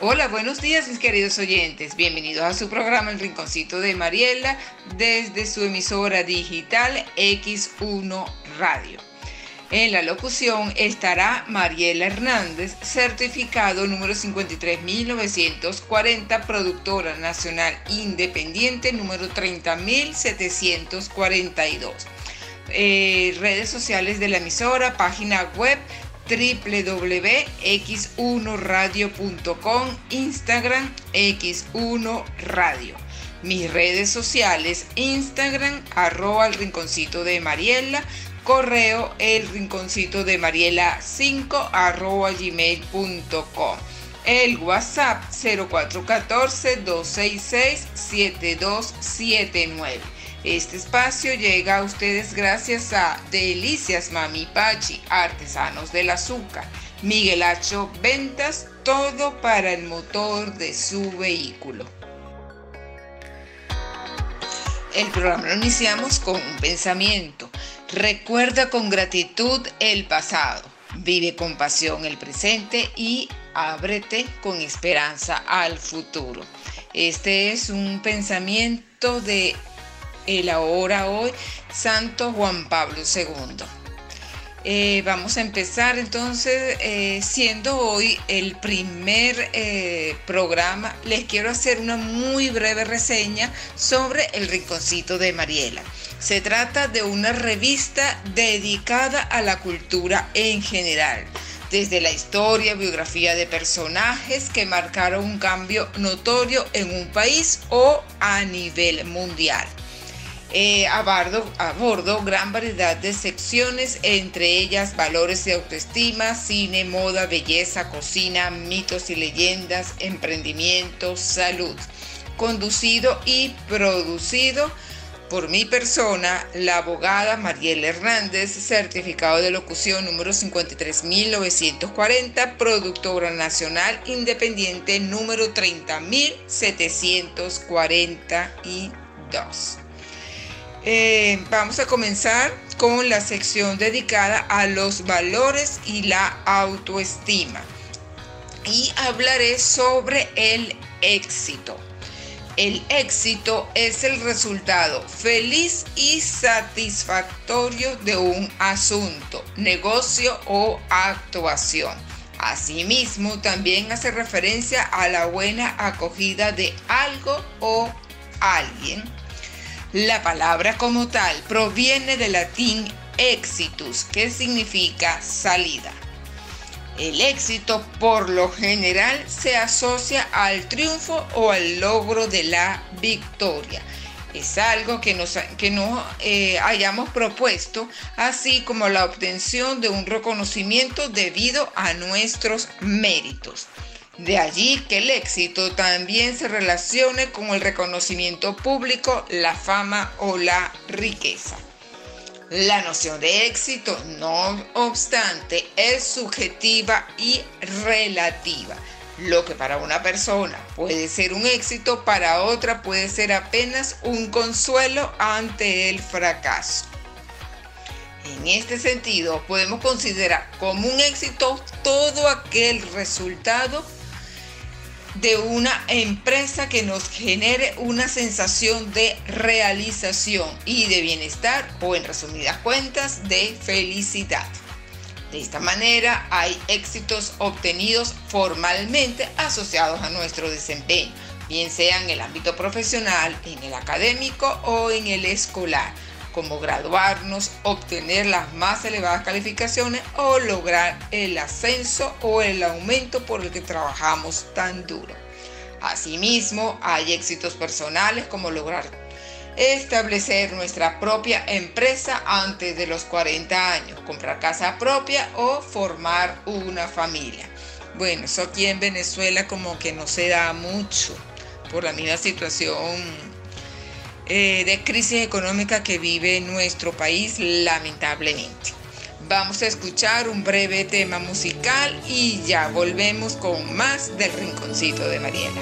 Hola, buenos días mis queridos oyentes. Bienvenidos a su programa El Rinconcito de Mariela desde su emisora digital X1 Radio. En la locución estará Mariela Hernández, certificado número 53940, productora nacional independiente número 30742. Eh, redes sociales de la emisora, página web www.x1radio.com, Instagram x1 radio. Mis redes sociales, Instagram, arroba el rinconcito de Mariela, correo el rinconcito de Mariela 5 arroba gmail.com. El WhatsApp 0414 266 7279. Este espacio llega a ustedes gracias a Delicias Mami Pachi, Artesanos del Azúcar, Miguel Hacho Ventas, todo para el motor de su vehículo. El programa lo iniciamos con un pensamiento. Recuerda con gratitud el pasado, vive con pasión el presente y ábrete con esperanza al futuro. Este es un pensamiento de el ahora hoy Santo Juan Pablo II. Eh, vamos a empezar entonces, eh, siendo hoy el primer eh, programa, les quiero hacer una muy breve reseña sobre el Rinconcito de Mariela. Se trata de una revista dedicada a la cultura en general, desde la historia, biografía de personajes que marcaron un cambio notorio en un país o a nivel mundial. Eh, abordo, gran variedad de secciones, entre ellas valores de autoestima, cine, moda, belleza, cocina, mitos y leyendas, emprendimiento, salud. Conducido y producido por mi persona, la abogada Mariela Hernández, certificado de locución número 53940, productora nacional independiente número 30742. Eh, vamos a comenzar con la sección dedicada a los valores y la autoestima. Y hablaré sobre el éxito. El éxito es el resultado feliz y satisfactorio de un asunto, negocio o actuación. Asimismo, también hace referencia a la buena acogida de algo o alguien la palabra como tal proviene del latín exitus, que significa salida. El éxito por lo general se asocia al triunfo o al logro de la victoria. Es algo que nos, que eh, hayamos propuesto, así como la obtención de un reconocimiento debido a nuestros méritos. De allí que el éxito también se relacione con el reconocimiento público, la fama o la riqueza. La noción de éxito, no obstante, es subjetiva y relativa. Lo que para una persona puede ser un éxito, para otra puede ser apenas un consuelo ante el fracaso. En este sentido, podemos considerar como un éxito todo aquel resultado de una empresa que nos genere una sensación de realización y de bienestar o en resumidas cuentas de felicidad. De esta manera hay éxitos obtenidos formalmente asociados a nuestro desempeño, bien sea en el ámbito profesional, en el académico o en el escolar como graduarnos, obtener las más elevadas calificaciones o lograr el ascenso o el aumento por el que trabajamos tan duro. Asimismo, hay éxitos personales como lograr establecer nuestra propia empresa antes de los 40 años, comprar casa propia o formar una familia. Bueno, eso aquí en Venezuela como que no se da mucho por la misma situación eh, de crisis económica que vive nuestro país lamentablemente. Vamos a escuchar un breve tema musical y ya volvemos con más del Rinconcito de Mariela.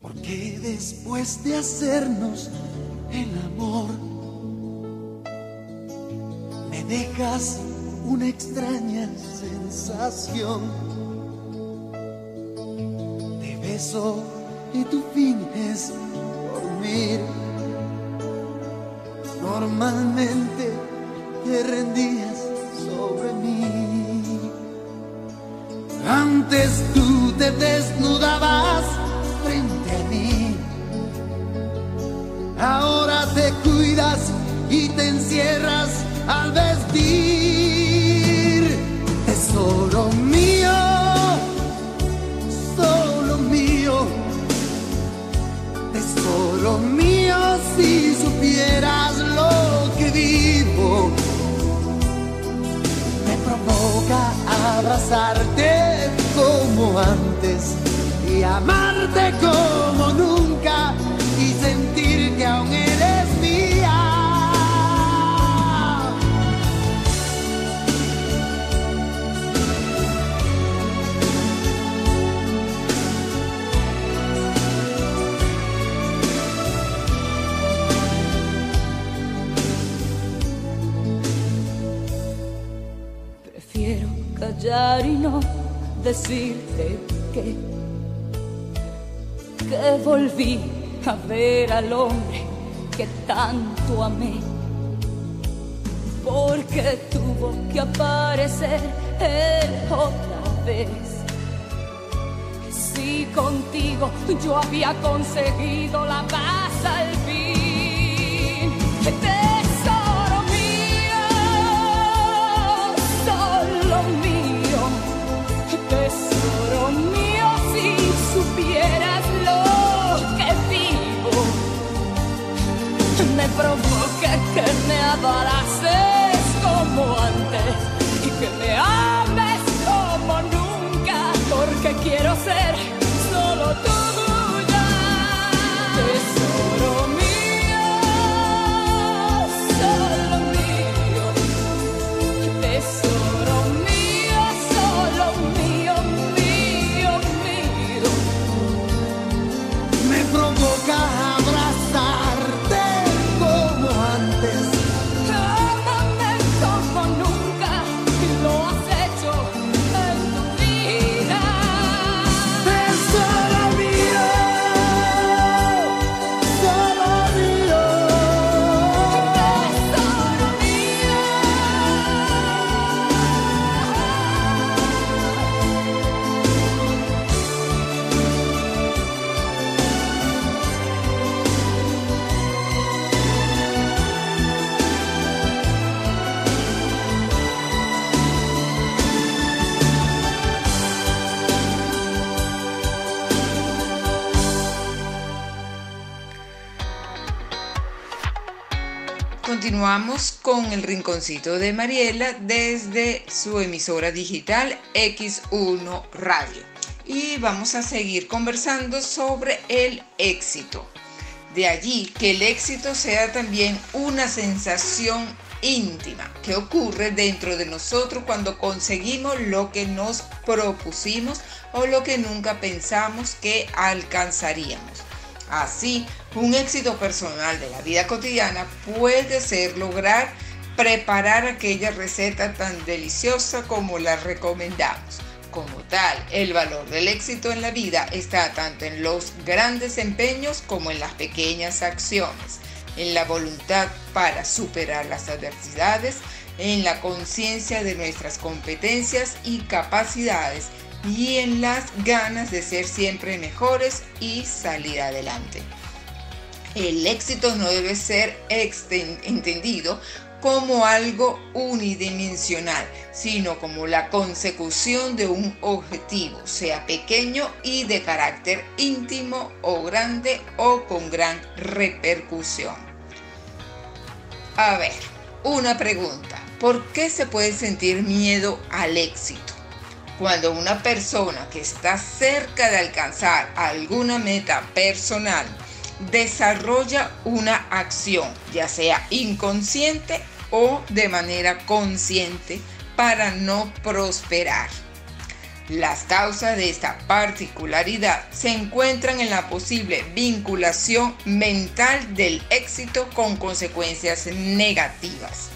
Porque después de hacernos el amor, me dejas una extraña sensación. Te beso y tú finges dormir. Normalmente te rendías sobre mí. Antes tú te desnudabas frente a mí. Ahora te cuidas y te encierras abrazarte como antes y amarte como nunca volví a ver al hombre que tanto amé. Porque tuvo que aparecer él otra vez. Si contigo yo había conseguido la paz al me provoca que me abalaces como antes y que me ames como nunca, porque quiero ser Continuamos con el rinconcito de Mariela desde su emisora digital X1 Radio. Y vamos a seguir conversando sobre el éxito. De allí que el éxito sea también una sensación íntima que ocurre dentro de nosotros cuando conseguimos lo que nos propusimos o lo que nunca pensamos que alcanzaríamos. Así, un éxito personal de la vida cotidiana puede ser lograr preparar aquella receta tan deliciosa como la recomendamos. Como tal, el valor del éxito en la vida está tanto en los grandes empeños como en las pequeñas acciones, en la voluntad para superar las adversidades, en la conciencia de nuestras competencias y capacidades y en las ganas de ser siempre mejores y salir adelante. El éxito no debe ser entendido como algo unidimensional, sino como la consecución de un objetivo, sea pequeño y de carácter íntimo o grande o con gran repercusión. A ver, una pregunta. ¿Por qué se puede sentir miedo al éxito? Cuando una persona que está cerca de alcanzar alguna meta personal desarrolla una acción, ya sea inconsciente o de manera consciente, para no prosperar. Las causas de esta particularidad se encuentran en la posible vinculación mental del éxito con consecuencias negativas.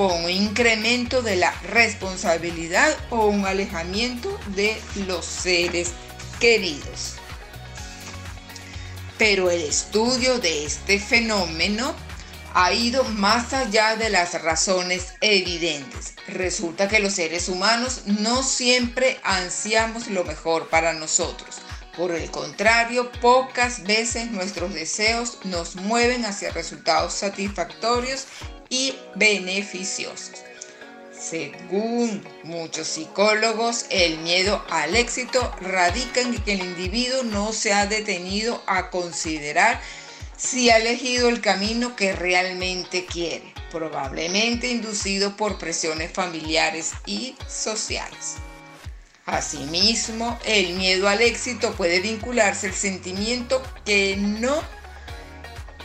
Con un incremento de la responsabilidad o un alejamiento de los seres queridos. Pero el estudio de este fenómeno ha ido más allá de las razones evidentes. Resulta que los seres humanos no siempre ansiamos lo mejor para nosotros. Por el contrario, pocas veces nuestros deseos nos mueven hacia resultados satisfactorios y beneficiosos. Según muchos psicólogos, el miedo al éxito radica en que el individuo no se ha detenido a considerar si ha elegido el camino que realmente quiere, probablemente inducido por presiones familiares y sociales. Asimismo, el miedo al éxito puede vincularse al sentimiento que no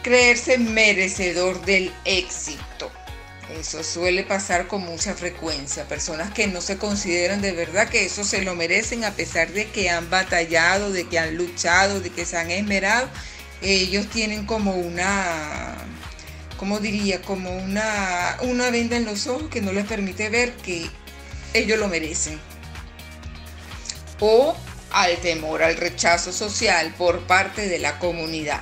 creerse merecedor del éxito. Eso suele pasar con mucha frecuencia. Personas que no se consideran de verdad que eso se lo merecen a pesar de que han batallado, de que han luchado, de que se han esmerado. Ellos tienen como una, ¿cómo diría? Como una, una venda en los ojos que no les permite ver que ellos lo merecen o al temor al rechazo social por parte de la comunidad.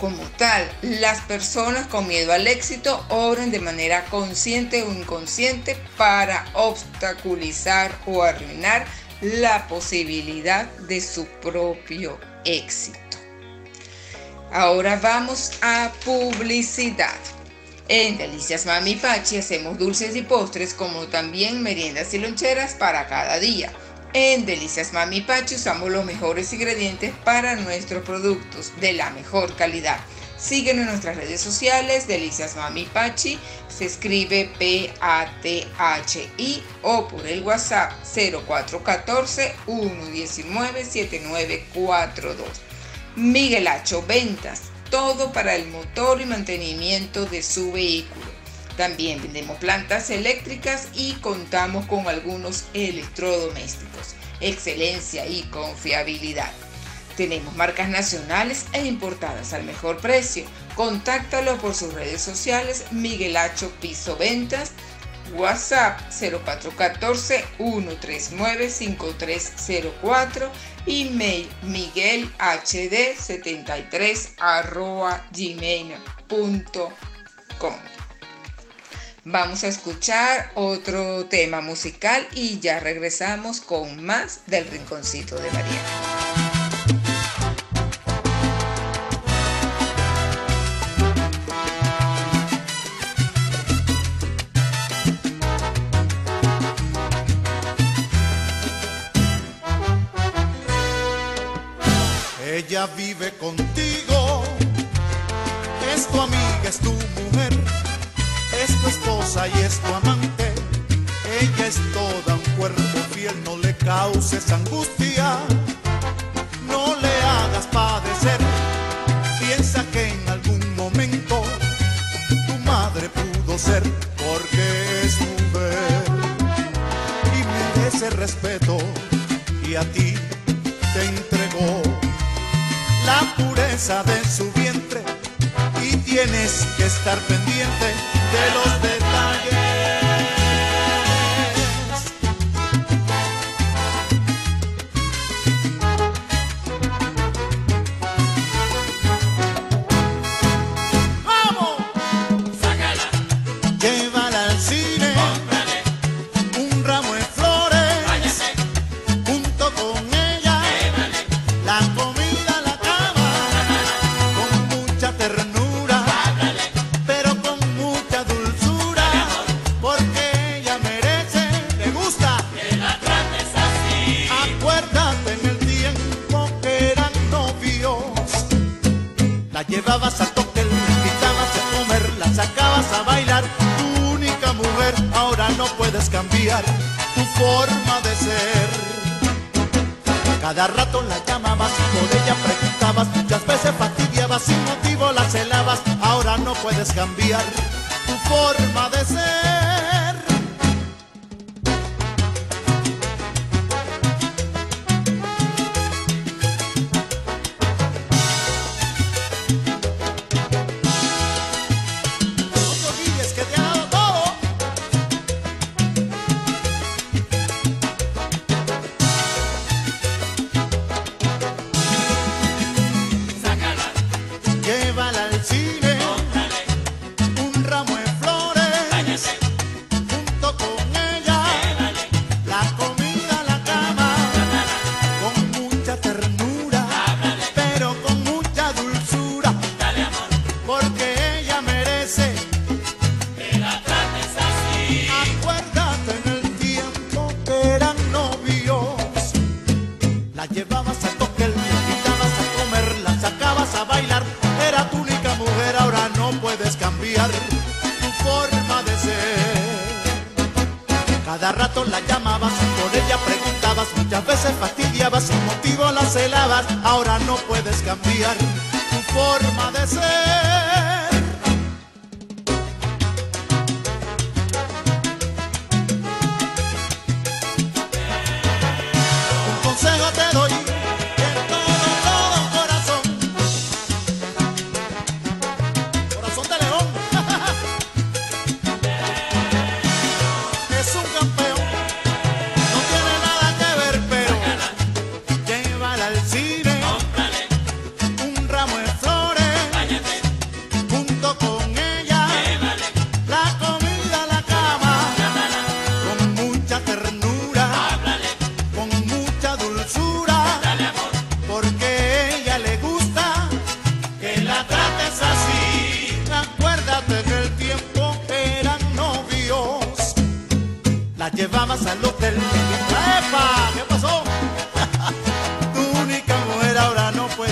Como tal, las personas con miedo al éxito obran de manera consciente o inconsciente para obstaculizar o arruinar la posibilidad de su propio éxito. Ahora vamos a publicidad. En Delicias Mami Pachi hacemos dulces y postres como también meriendas y loncheras para cada día. En Delicias Mami Pachi usamos los mejores ingredientes para nuestros productos de la mejor calidad. Síguenos en nuestras redes sociales, Delicias Mami Pachi, se escribe P-A-T-H-I o por el WhatsApp 0414-119-7942. Miguel Hacho Ventas, todo para el motor y mantenimiento de su vehículo. También vendemos plantas eléctricas y contamos con algunos electrodomésticos. Excelencia y confiabilidad. Tenemos marcas nacionales e importadas al mejor precio. Contáctalo por sus redes sociales Miguel Hacho Piso Ventas, WhatsApp 0414 139 5304, email miguelhd73 gmail.com. Vamos a escuchar otro tema musical y ya regresamos con más del Rinconcito de María. Ella vive contigo, ahora no puedes cambiar tu forma de ser.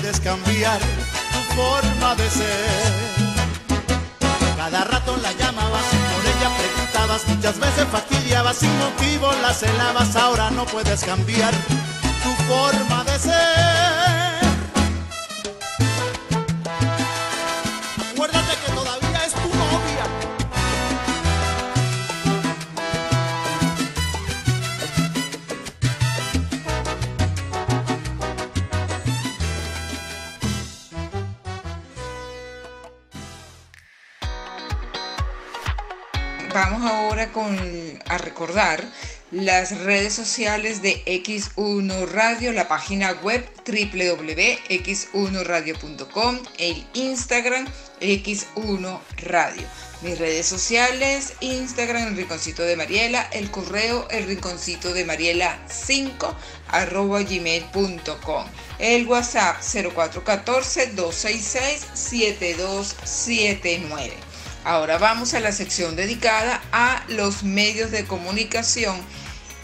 Puedes cambiar tu forma de ser. Cada rato la llamabas, por ella preguntabas, muchas veces fastidiabas, sin motivo la celabas, ahora no puedes cambiar tu forma de ser. Con, a recordar las redes sociales de X1 Radio, la página web www.x1radio.com, el Instagram X1 Radio. Mis redes sociales, Instagram El Rinconcito de Mariela, el correo El Rinconcito de Mariela 5 arroba gmail.com, el WhatsApp 0414-266-7279. Ahora vamos a la sección dedicada a los medios de comunicación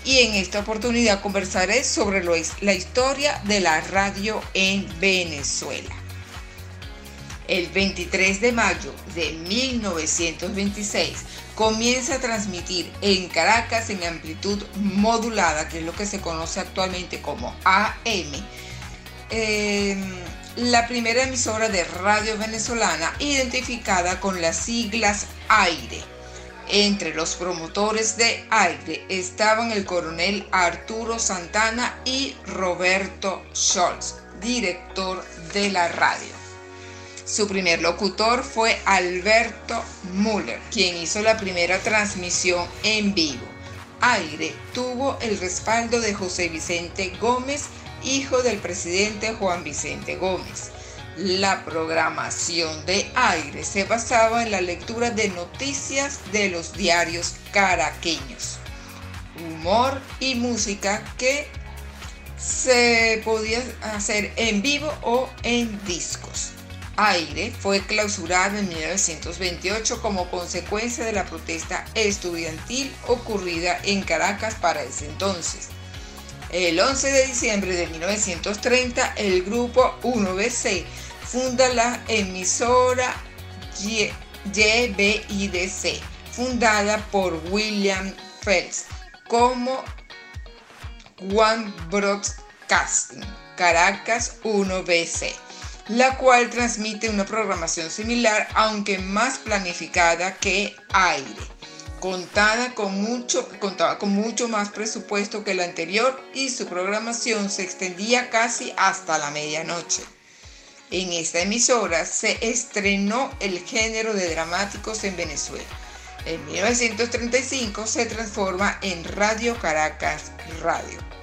y en esta oportunidad conversaré sobre lo, la historia de la radio en Venezuela. El 23 de mayo de 1926 comienza a transmitir en Caracas en amplitud modulada, que es lo que se conoce actualmente como AM, eh, la primera emisora de radio venezolana identificada con las siglas AIRE. Entre los promotores de AIRE estaban el coronel Arturo Santana y Roberto Scholz, director de la radio. Su primer locutor fue Alberto Müller, quien hizo la primera transmisión en vivo. Aire tuvo el respaldo de José Vicente Gómez, hijo del presidente Juan Vicente Gómez. La programación de Aire se basaba en la lectura de noticias de los diarios caraqueños, humor y música que se podía hacer en vivo o en discos. Aire fue clausurado en 1928 como consecuencia de la protesta estudiantil ocurrida en Caracas para ese entonces. El 11 de diciembre de 1930, el grupo 1BC funda la emisora YBIDC, fundada por William Phelps como One Broadcasting, Caracas 1BC la cual transmite una programación similar, aunque más planificada que Aire. Con mucho, contaba con mucho más presupuesto que la anterior y su programación se extendía casi hasta la medianoche. En esta emisora se estrenó el género de dramáticos en Venezuela. En 1935 se transforma en Radio Caracas Radio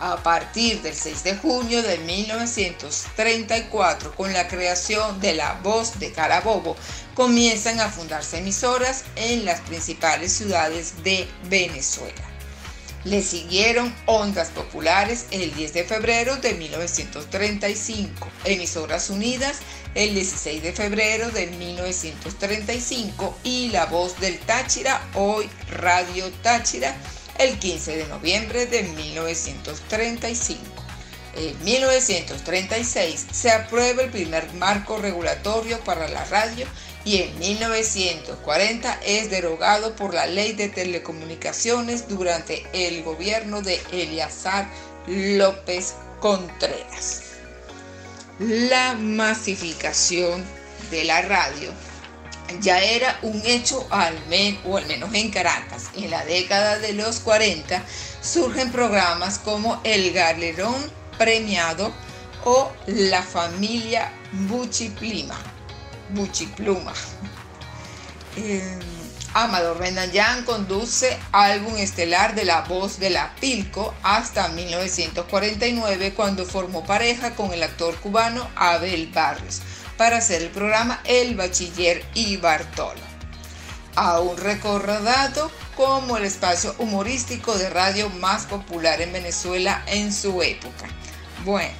a partir del 6 de junio de 1934, con la creación de La Voz de Carabobo, comienzan a fundarse emisoras en las principales ciudades de Venezuela. Le siguieron Ondas Populares el 10 de febrero de 1935, Emisoras Unidas el 16 de febrero de 1935 y La Voz del Táchira, hoy Radio Táchira, el 15 de noviembre de 1935. En 1936 se aprueba el primer marco regulatorio para la radio y en 1940 es derogado por la ley de telecomunicaciones durante el gobierno de Eliazar López Contreras. La masificación de la radio ya era un hecho al o al menos en Caracas. En la década de los 40 surgen programas como El Galerón Premiado o La Familia Buchiplima. Buchipluma. Eh, Amador Renayán conduce álbum estelar de La Voz de la Pilco hasta 1949 cuando formó pareja con el actor cubano Abel Barrios para hacer el programa El Bachiller y Bartolo. Aún recordado como el espacio humorístico de radio más popular en Venezuela en su época. Bueno,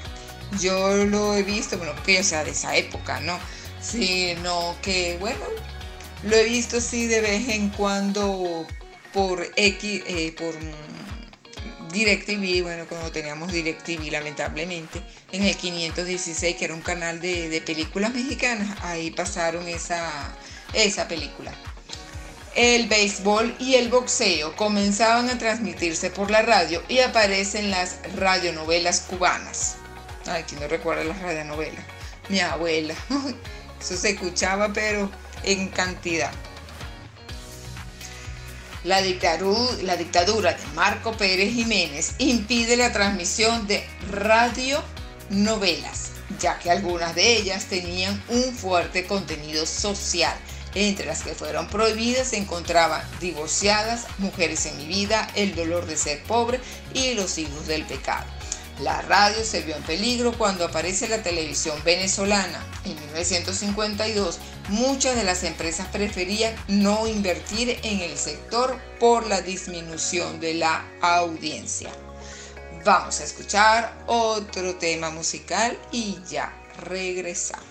yo lo he visto, bueno, que o sea de esa época, ¿no? Sino que, bueno, lo he visto así de vez en cuando por X, eh, por DirecTV, bueno, cuando teníamos DirecTV, lamentablemente, en el 516, que era un canal de, películas mexicanas, ahí pasaron esa, esa película. El béisbol y el boxeo comenzaban a transmitirse por la radio y aparecen las radionovelas cubanas. Ay, ¿quién no recuerda las radionovelas? Mi abuela. Eso se escuchaba, pero en cantidad. La dictadura, de Marco Pérez Jiménez impide la transmisión de radionovelas, ya que algunas de ellas tenían un fuerte contenido social. Entre las que fueron prohibidas se encontraban Divorciadas, Mujeres en mi vida, El dolor de ser pobre y Los hijos del pecado. La radio se vio en peligro cuando aparece la televisión venezolana. En 1952, muchas de las empresas preferían no invertir en el sector por la disminución de la audiencia. Vamos a escuchar otro tema musical y ya regresamos.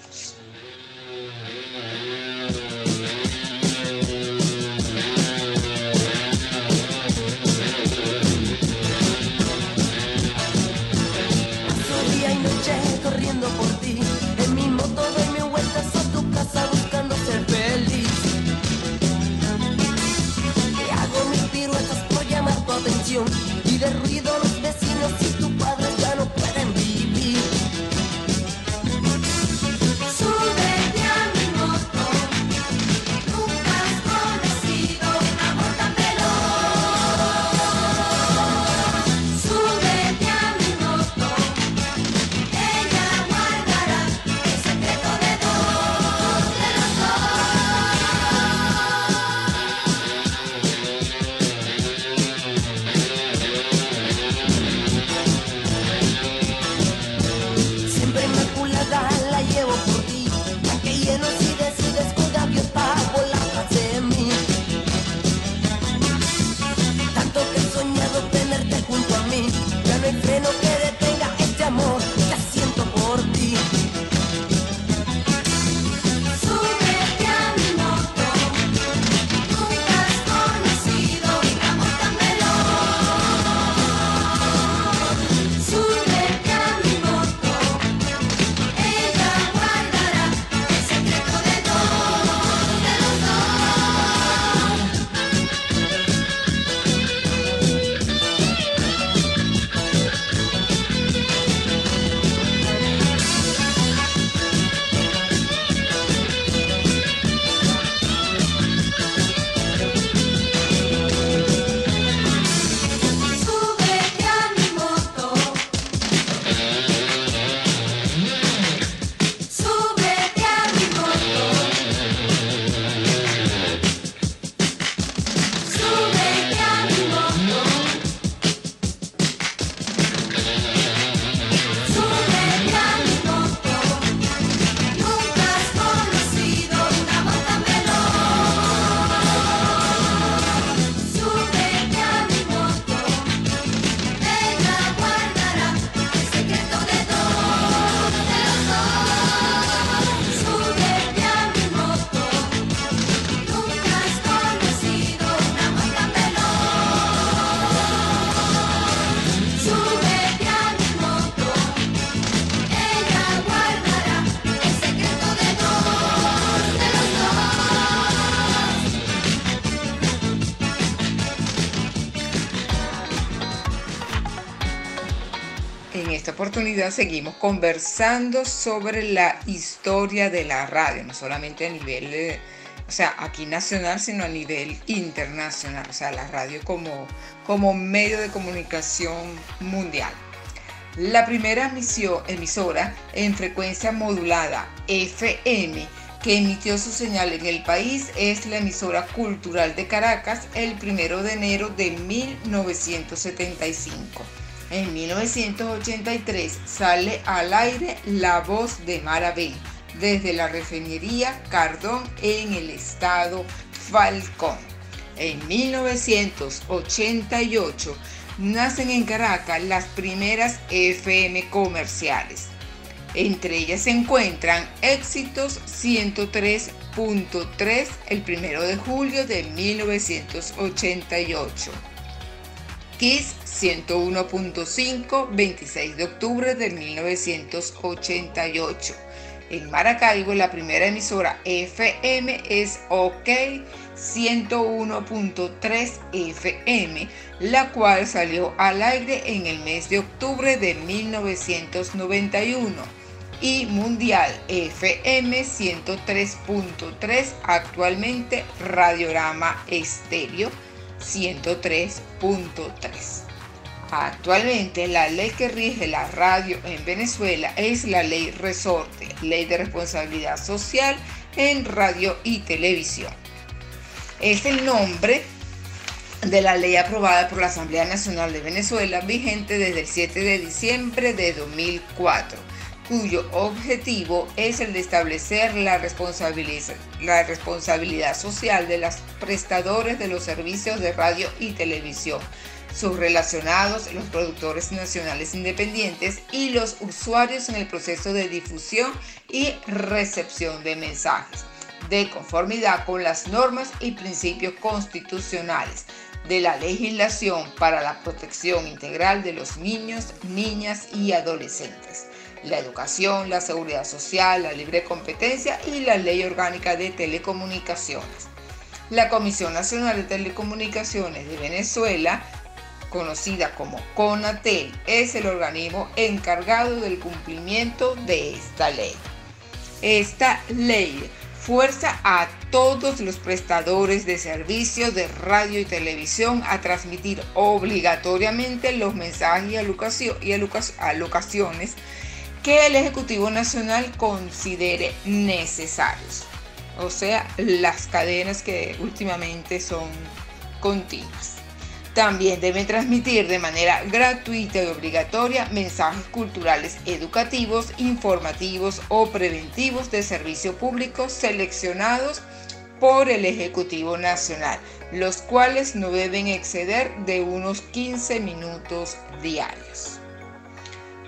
Y de ruido oportunidad seguimos conversando sobre la historia de la radio, no solamente a nivel, eh, o sea, aquí nacional, sino a nivel internacional, o sea, la radio como, como medio de comunicación mundial. La primera emisora en frecuencia modulada FM que emitió su señal en el país es la emisora cultural de Caracas el primero de enero de 1975. En 1983 sale al aire La Voz de Marabel desde la refinería Cardón en el estado Falcón. En 1988 nacen en Caracas las primeras FM comerciales. Entre ellas se encuentran Éxitos 103.3 el 1 de julio de 1988. Kiss 101.5 26 de octubre de 1988. En Maracaibo la primera emisora FM es OK 101.3 FM, la cual salió al aire en el mes de octubre de 1991 y Mundial FM 103.3, actualmente Radiorama Estéreo 103.3. Actualmente la ley que rige la radio en Venezuela es la ley Resorte, ley de responsabilidad social en radio y televisión. Es el nombre de la ley aprobada por la Asamblea Nacional de Venezuela vigente desde el 7 de diciembre de 2004 cuyo objetivo es el de establecer la responsabilidad, la responsabilidad social de los prestadores de los servicios de radio y televisión, sus relacionados, los productores nacionales independientes y los usuarios en el proceso de difusión y recepción de mensajes, de conformidad con las normas y principios constitucionales de la legislación para la protección integral de los niños, niñas y adolescentes la educación, la seguridad social, la libre competencia y la ley orgánica de telecomunicaciones. La Comisión Nacional de Telecomunicaciones de Venezuela, conocida como CONATEL, es el organismo encargado del cumplimiento de esta ley. Esta ley fuerza a todos los prestadores de servicios de radio y televisión a transmitir obligatoriamente los mensajes y alocaciones que el Ejecutivo Nacional considere necesarios. O sea, las cadenas que últimamente son continuas. También deben transmitir de manera gratuita y obligatoria mensajes culturales educativos, informativos o preventivos de servicio público seleccionados por el Ejecutivo Nacional, los cuales no deben exceder de unos 15 minutos diarios.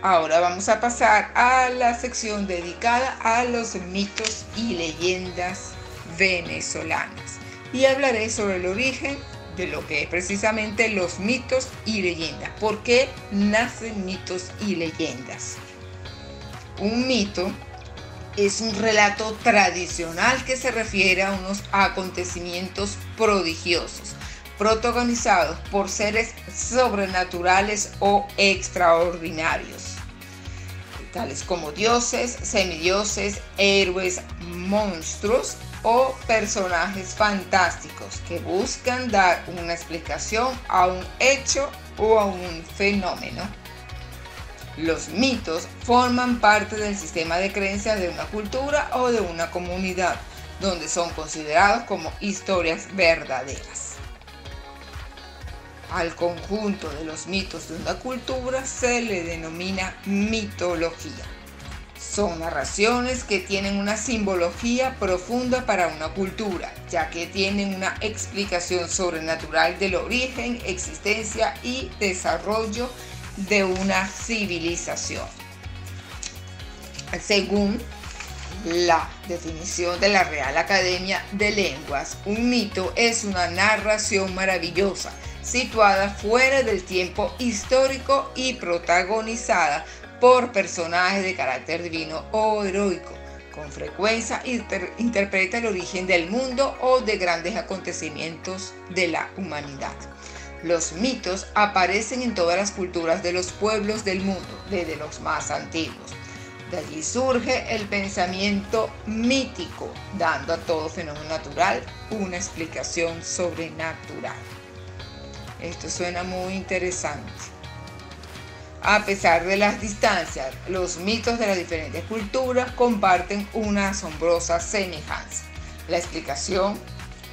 Ahora vamos a pasar a la sección dedicada a los mitos y leyendas venezolanas y hablaré sobre el origen de lo que es precisamente los mitos y leyendas. ¿Por qué nacen mitos y leyendas? Un mito es un relato tradicional que se refiere a unos acontecimientos prodigiosos, protagonizados por seres sobrenaturales o extraordinarios tales como dioses, semidioses, héroes, monstruos o personajes fantásticos que buscan dar una explicación a un hecho o a un fenómeno. Los mitos forman parte del sistema de creencias de una cultura o de una comunidad, donde son considerados como historias verdaderas. Al conjunto de los mitos de una cultura se le denomina mitología. Son narraciones que tienen una simbología profunda para una cultura, ya que tienen una explicación sobrenatural del origen, existencia y desarrollo de una civilización. Según la definición de la Real Academia de Lenguas, un mito es una narración maravillosa situada fuera del tiempo histórico y protagonizada por personajes de carácter divino o heroico. Con frecuencia interpreta el origen del mundo o de grandes acontecimientos de la humanidad. Los mitos aparecen en todas las culturas de los pueblos del mundo, desde los más antiguos. De allí surge el pensamiento mítico, dando a todo fenómeno natural una explicación sobrenatural. Esto suena muy interesante. A pesar de las distancias, los mitos de las diferentes culturas comparten una asombrosa semejanza. La explicación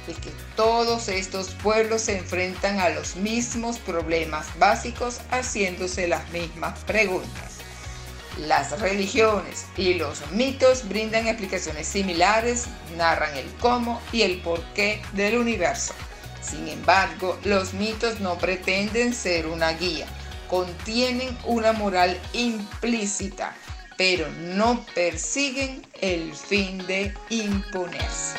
es que todos estos pueblos se enfrentan a los mismos problemas básicos haciéndose las mismas preguntas. Las religiones y los mitos brindan explicaciones similares, narran el cómo y el porqué del universo. Sin embargo, los mitos no pretenden ser una guía, contienen una moral implícita, pero no persiguen el fin de imponerse.